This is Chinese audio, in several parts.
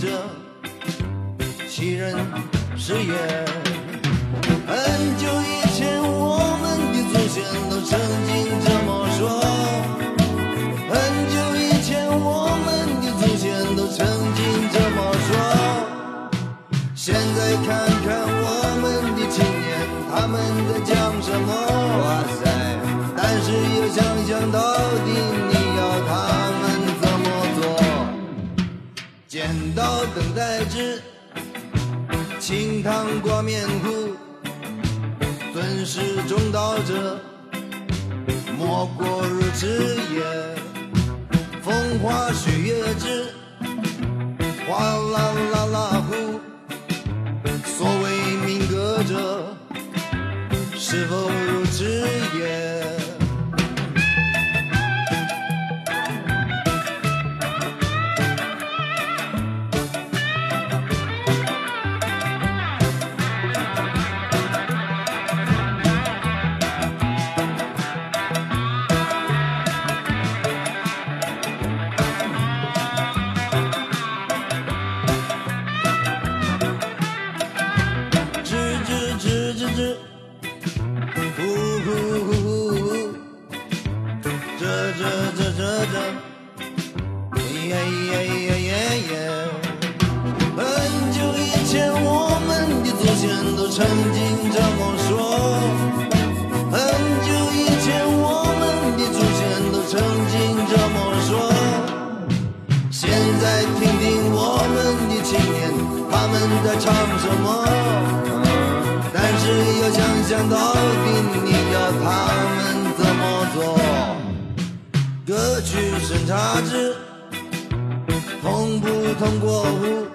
者，其人誓言。很久以前，我们的祖先都曾经这么说。很久以前，我们的祖先都曾经这么说。现在看看我们的青年，他们在讲什么？哇塞！但是又想想到剪刀等待纸，清汤挂面糊。尊师重道者，莫过如此也。风花雪月之，哗啦啦啦呼。所谓民歌者，是否如此也？通过户？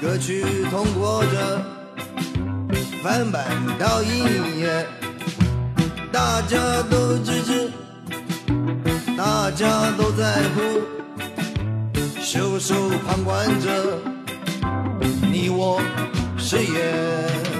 歌曲通过着。翻版到音乐，大家都支持，大家都在乎，袖手旁观着，你我谁也。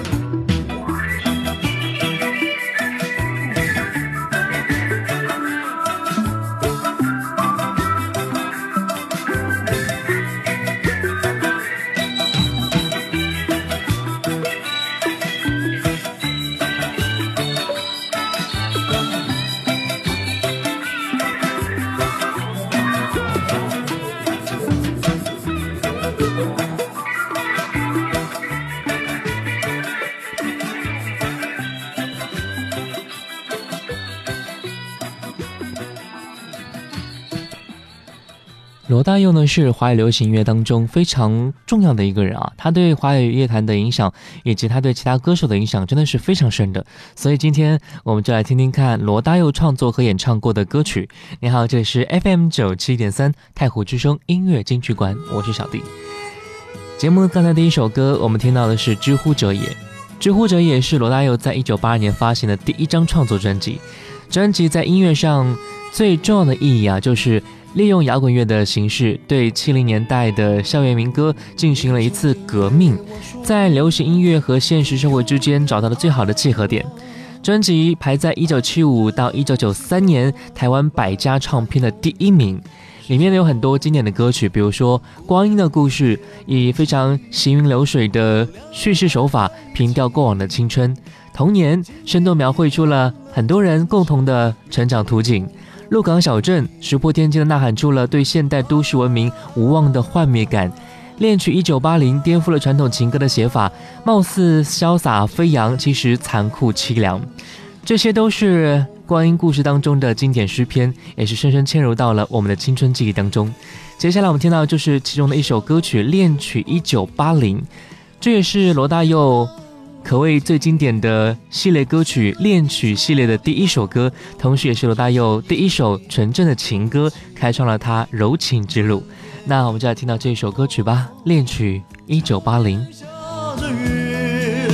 大佑呢是华语流行音乐当中非常重要的一个人啊，他对华语乐坛的影响以及他对其他歌手的影响真的是非常深的。所以今天我们就来听听看罗大佑创作和演唱过的歌曲。你好，这里是 FM 九七点三太湖之声音乐金曲馆，我是小弟。节目刚才第一首歌我们听到的是《知乎者也》，《知乎者也》是罗大佑在一九八二年发行的第一张创作专辑。专辑在音乐上最重要的意义啊，就是。利用摇滚乐的形式，对七零年代的校园民歌进行了一次革命，在流行音乐和现实生活之间找到了最好的契合点。专辑排在一九七五到一九九三年台湾百家唱片的第一名，里面有很多经典的歌曲，比如说《光阴的故事》，以非常行云流水的叙事手法，凭吊过往的青春童年，生动描绘出了很多人共同的成长图景。鹿港小镇石破天惊的呐喊出了对现代都市文明无望的幻灭感，恋曲一九八零颠覆了传统情歌的写法，貌似潇洒飞扬，其实残酷凄凉。这些都是光阴故事当中的经典诗篇，也是深深嵌入到了我们的青春记忆当中。接下来我们听到就是其中的一首歌曲《恋曲一九八零》，这也是罗大佑。可谓最经典的系列歌曲恋曲系列的第一首歌，同时也是罗大佑第一首纯正的情歌，开创了他柔情之路。那我们就来听到这首歌曲吧，《恋曲一九八零》。下着雨，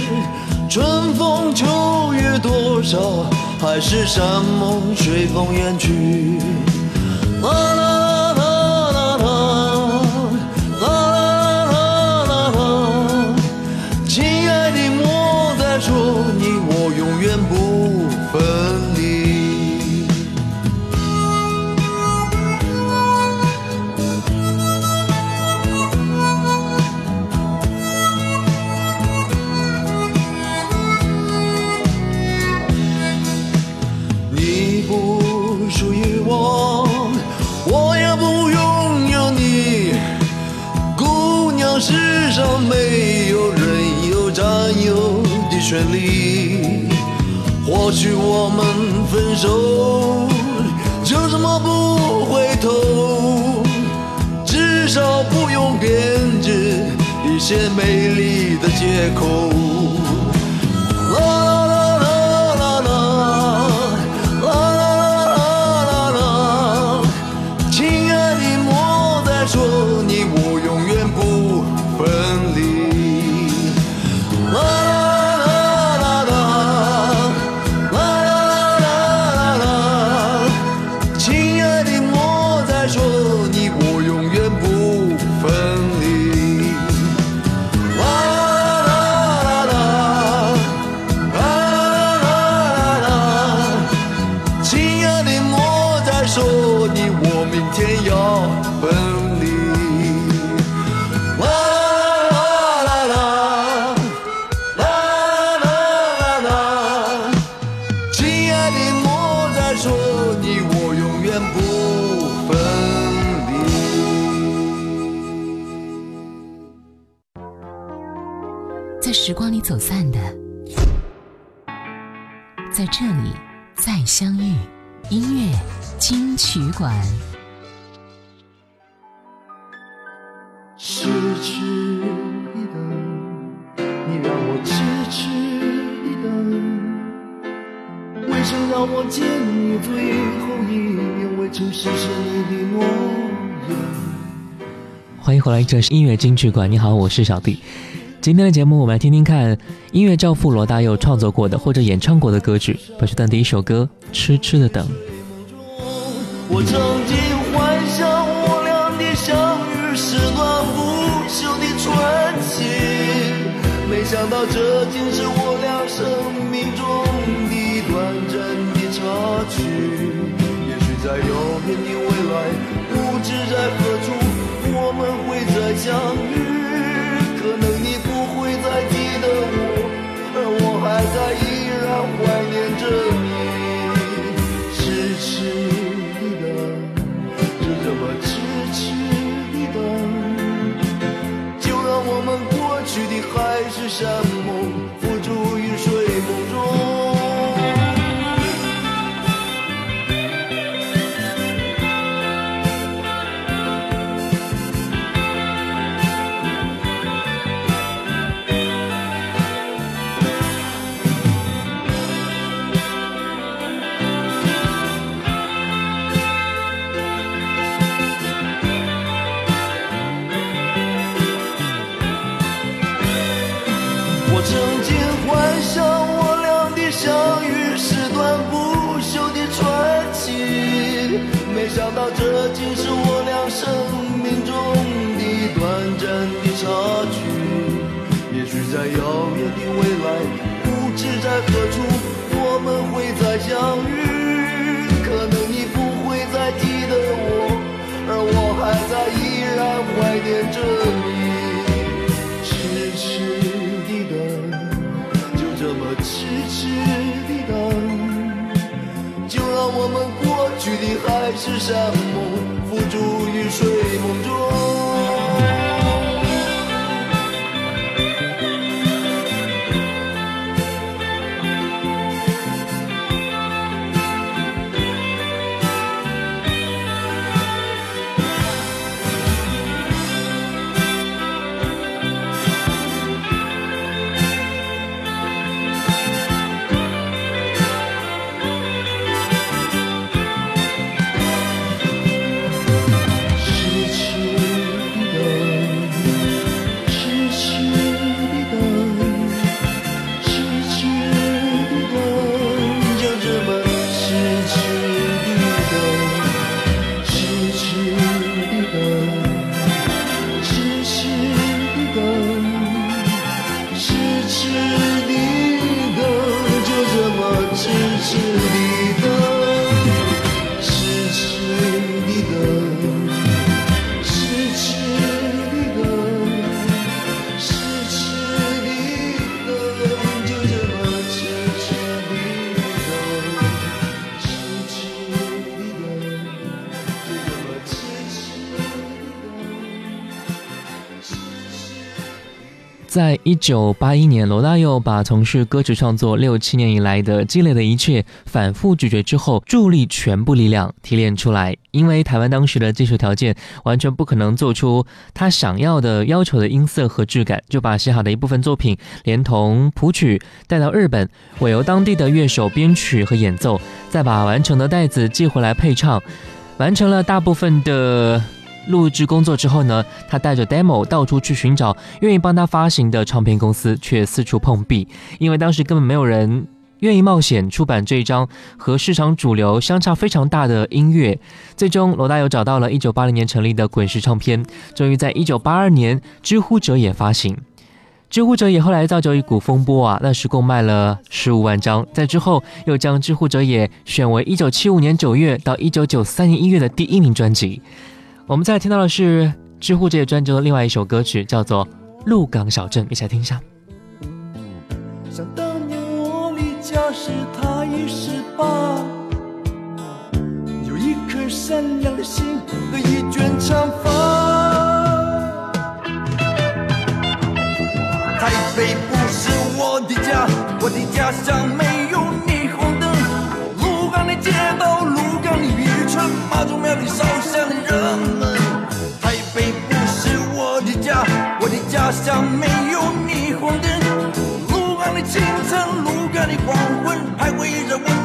春风秋月多少，海誓山盟随风远去。欢迎回来，这是音乐金曲馆。你好，我是小弟。今天的节目，我们来听听看音乐教父罗大佑创作过的或者演唱过的歌曲。本时段第一首歌《痴痴的等》。我曾经幻想我俩的相遇是段不朽的传奇，没想到这竟是我俩生命中的短暂的插曲。也许在遥远的未来，不知在何处，相遇。可能你不会再记得我，而我还在依然怀念着你。痴痴的等，就这么痴痴的等，就让我们过去的海誓山是什么？付诸于睡梦中。在一九八一年，罗大佑把从事歌曲创作六七年以来的积累的一切反复咀嚼之后，助力全部力量提炼出来。因为台湾当时的技术条件完全不可能做出他想要的要求的音色和质感，就把写好的一部分作品连同谱曲带到日本，委由当地的乐手编曲和演奏，再把完成的带子寄回来配唱，完成了大部分的。录制工作之后呢，他带着 demo 到处去寻找愿意帮他发行的唱片公司，却四处碰壁，因为当时根本没有人愿意冒险出版这一张和市场主流相差非常大的音乐。最终，罗大佑找到了1980年成立的滚石唱片，终于在1982年《知乎者也》发行。《知乎者也》后来造就一股风波啊，那时共卖了十五万张，在之后又将《知乎者也》选为1975年9月到1993年1月的第一名专辑。我们再听到的是知乎这些专辑的另外一首歌曲，叫做《鹿港小镇》，一起来听一下。想当年我离家时，他已十八，有一颗善良的心和一卷长发。台北不是我的家，我的家乡没有霓虹灯。鹿港的街道，鹿港的渔村，妈祖庙里烧香的人。家乡没有霓虹灯，路旁的清晨，路边的黄昏，徘徊着温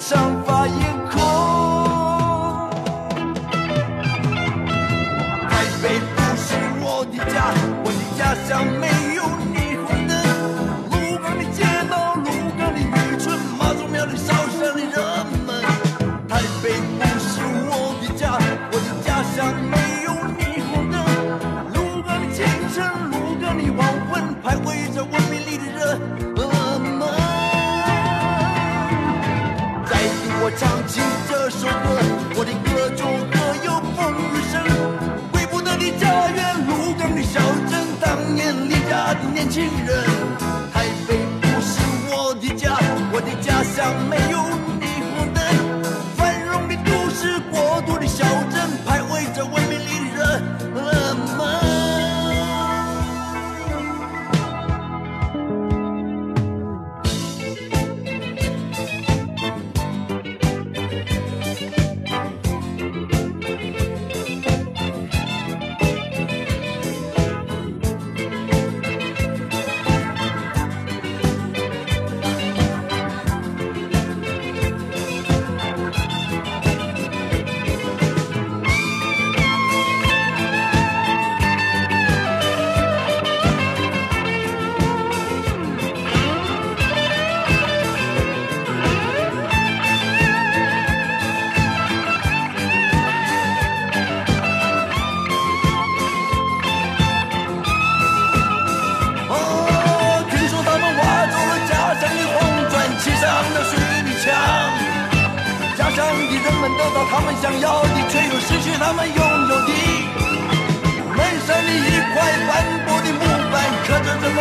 Some. 年轻人台北不是我的家我的家乡没有霓虹灯繁荣。的都市国度的小镇排位着文明的人。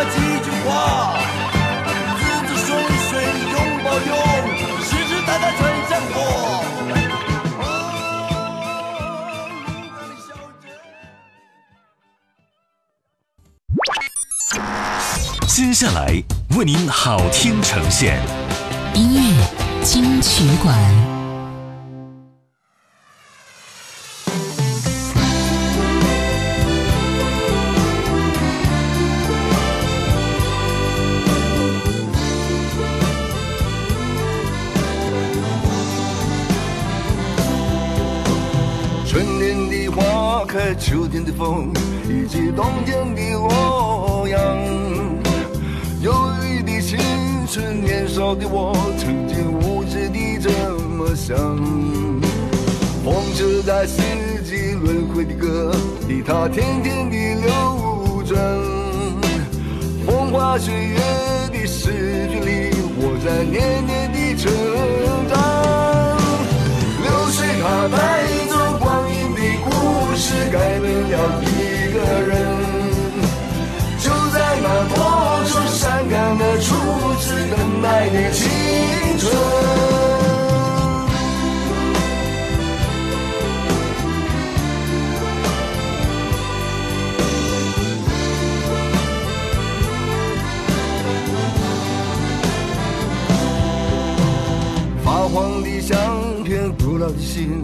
几句话，水水拥抱，实实在在。接下来为您好听呈现，音乐金曲馆。天的风，以及冬天的洛阳。忧郁的青春，年少的我，曾经无知地这么想。风车在四季轮回的歌里，它天天地流转。风花雪月的诗句里，我在年年的成长。流水它带走。改变了一个人，就在那多愁善感的初次等待的青春。发黄的相片，古老的信。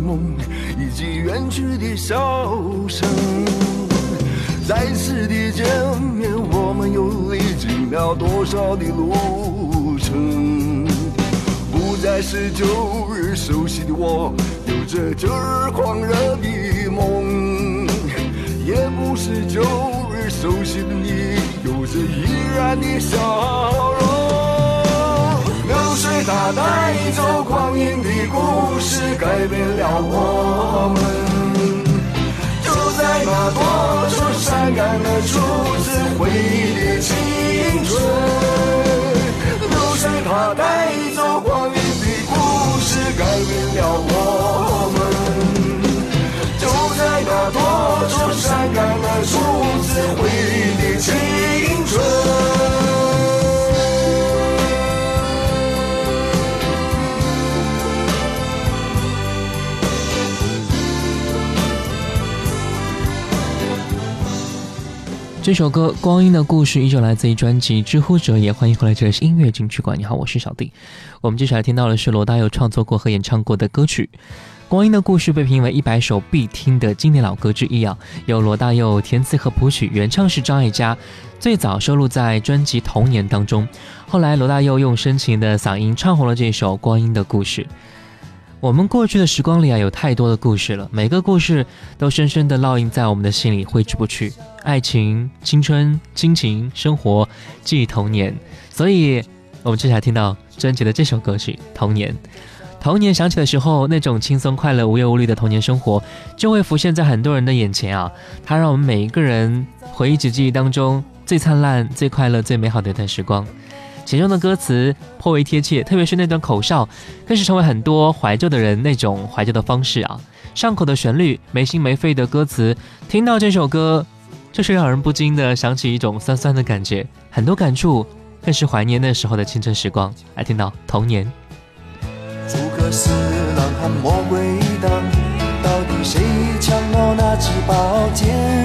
梦，以及远去的笑声。再次的见面，我们又历经了多少的路程？不再是旧日熟悉的我，有着旧日狂热的梦；也不是旧日熟悉的你，有着依然的笑容。它带走光阴的故事，改变了我们。就在那多愁善感的初次回忆的青春，流水它带走光阴的故事，改变了我们。就在那多愁善感的初次回忆的青春。这首歌《光阴的故事》依旧来自于专辑《知乎者也》，欢迎回来，这里是音乐金曲馆。你好，我是小弟。我们接下来听到的是罗大佑创作过和演唱过的歌曲《光阴的故事》，被评为一百首必听的经典老歌之一啊。由罗大佑填词和谱曲，原唱是张艾嘉，最早收录在专辑《童年》当中。后来罗大佑用深情的嗓音唱红了这首《光阴的故事》。我们过去的时光里啊，有太多的故事了，每个故事都深深的烙印在我们的心里，挥之不去。爱情、青春、亲情、生活、记忆、童年。所以，我们接下来听到专辑的这首歌曲《童年》。童年想起的时候，那种轻松、快乐、无忧无虑的童年生活，就会浮现在很多人的眼前啊。它让我们每一个人回忆起记忆当中最灿烂、最快乐、最美好的一段时光。其中的歌词颇为贴切，特别是那段口哨，更是成为很多怀旧的人那种怀旧的方式啊！上口的旋律，没心没肺的歌词，听到这首歌，就是让人不禁的想起一种酸酸的感觉，很多感触，更是怀念那时候的青春时光。来听到童年。诸葛四郎和魔鬼党，到底谁抢了那支宝剑？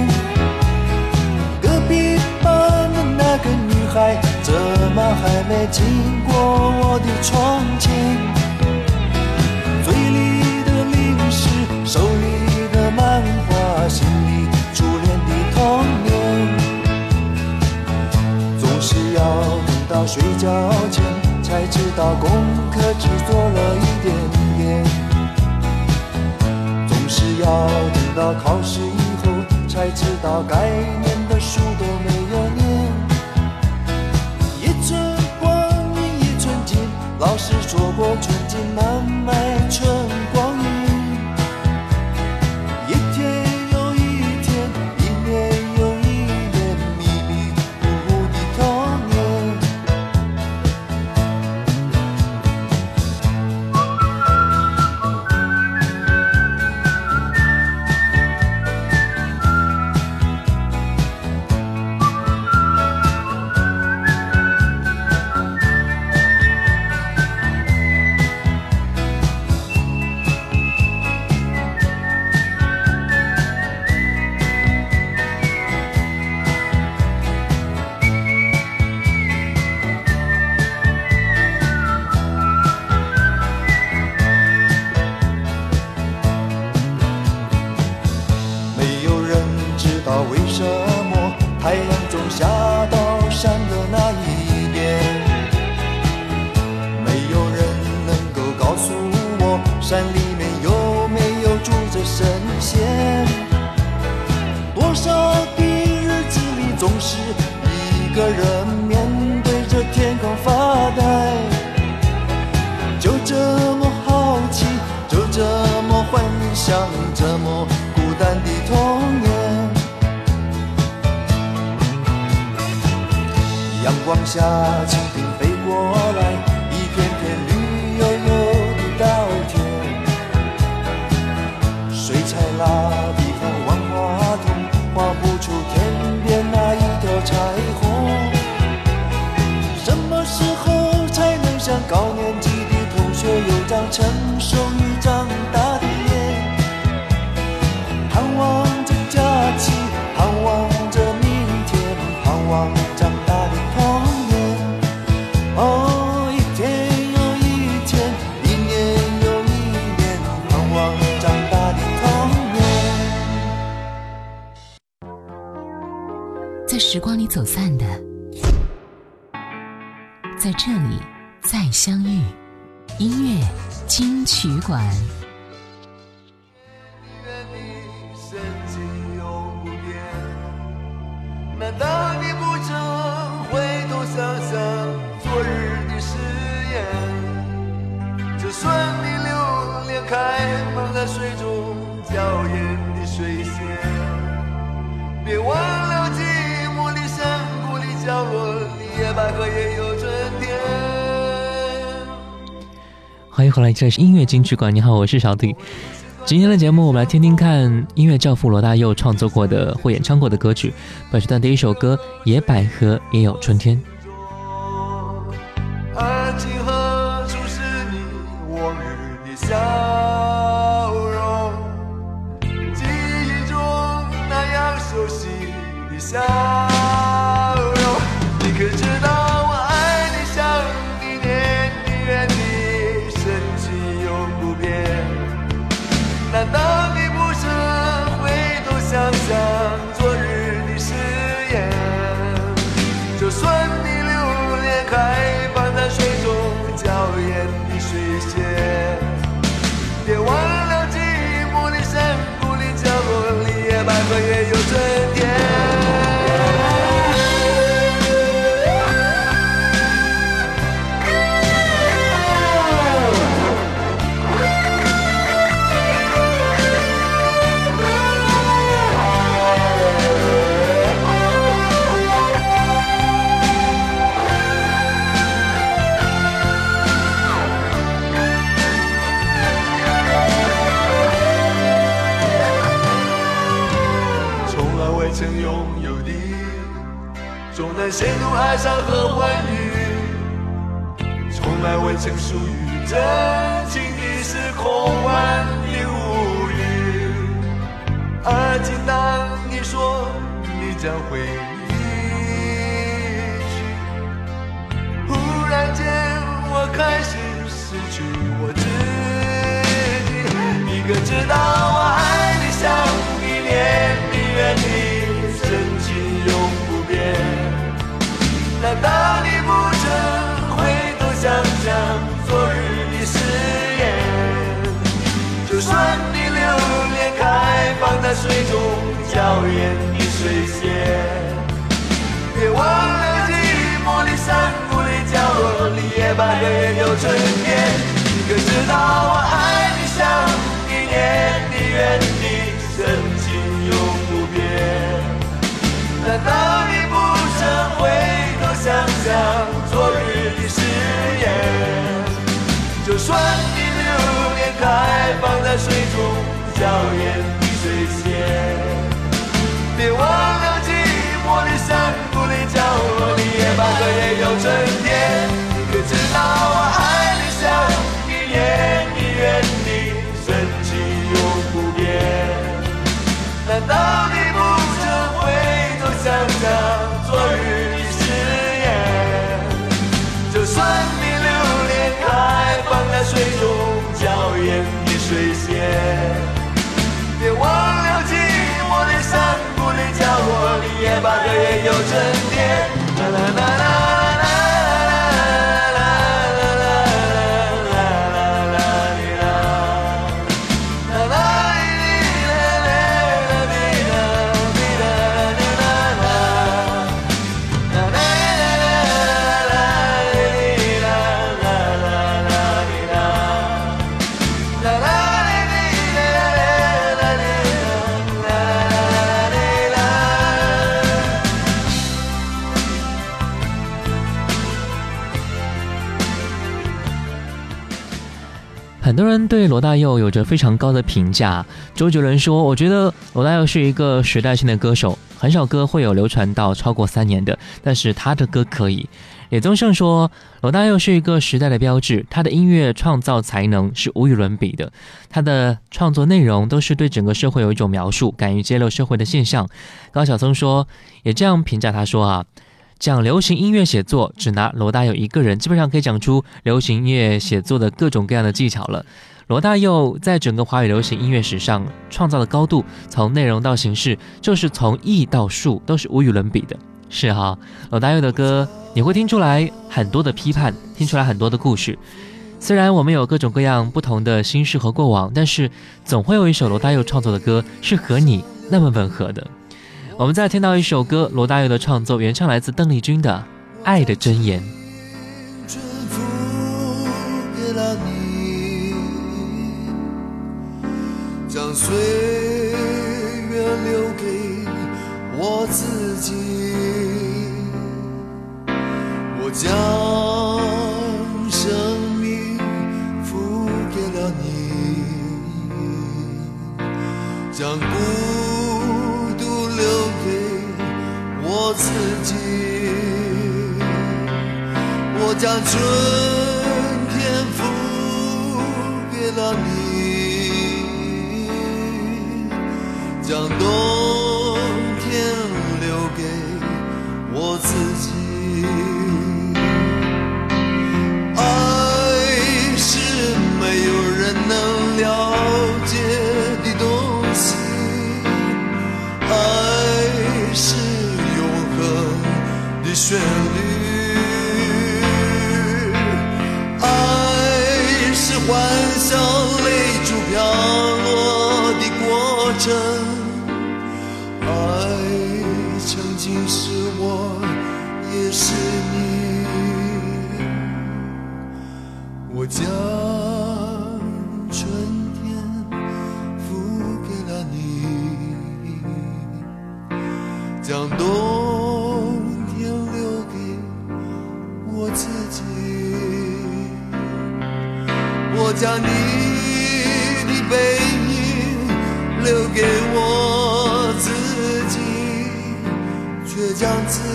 经过我的窗前，嘴里的零食，手里的漫画，心里初恋的童年，总是要等到睡觉前才知道功课只做了一点点，总是要等到考试以后才知道概念。阳光下，蜻蜓飞过来，一片片绿油油的稻田。水彩蜡笔和万花筒，画不出天边那一条彩虹。什么时候才能像高年级的同学有张成熟与长大馆。愿你深情永不变。难道你不曾回头想想昨日的誓言？就算你留恋开放在水中娇艳的水仙，别忘了寂寞的山谷里角落里，野百合也有回来，这里是音乐金曲馆。你好，我是小弟。今天的节目，我们来听听看音乐教父罗大佑创作过的或演唱过的歌曲。本时段第一首歌《野百合也有春天》。想终能陷入哀伤和欢愉；从来未曾属于真情的，是空幻的无语。而今当你说你将会离去，忽然间我开始失去我自己。你可知道娇艳的水仙。别忘了寂寞的山谷的角落里，也把个也有春天。你可知道我爱你，想你，念你，怨你，深情永不变。难道你不曾回头想想昨日的誓言？就算你流年开放在水中娇艳很多人对罗大佑有着非常高的评价。周杰伦说：“我觉得罗大佑是一个时代性的歌手，很少歌会有流传到超过三年的，但是他的歌可以。”李宗盛说：“罗大佑是一个时代的标志，他的音乐创造才能是无与伦比的，他的创作内容都是对整个社会有一种描述，敢于揭露社会的现象。”高晓松说：“也这样评价他说啊。”讲流行音乐写作，只拿罗大佑一个人，基本上可以讲出流行音乐写作的各种各样的技巧了。罗大佑在整个华语流行音乐史上创造的高度，从内容到形式，就是从艺到术，都是无与伦比的。是哈，罗大佑的歌你会听出来很多的批判，听出来很多的故事。虽然我们有各种各样不同的心事和过往，但是总会有一首罗大佑创作的歌是和你那么吻合的。我们再听到一首歌，罗大佑的创作，原唱来自邓丽君的《爱的箴言》。春付给了你，将岁月留给我自己，我将生命付给了你，将我自己。我将春天付给了你，将冬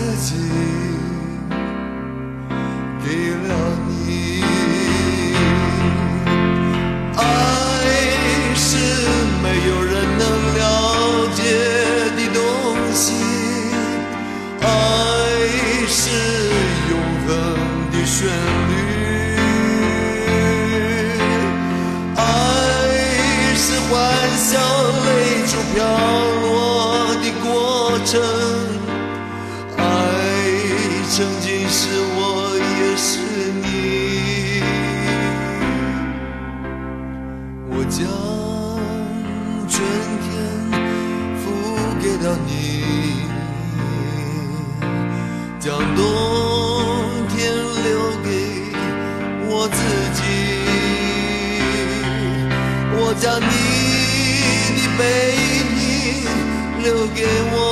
as 将你的背影留给我。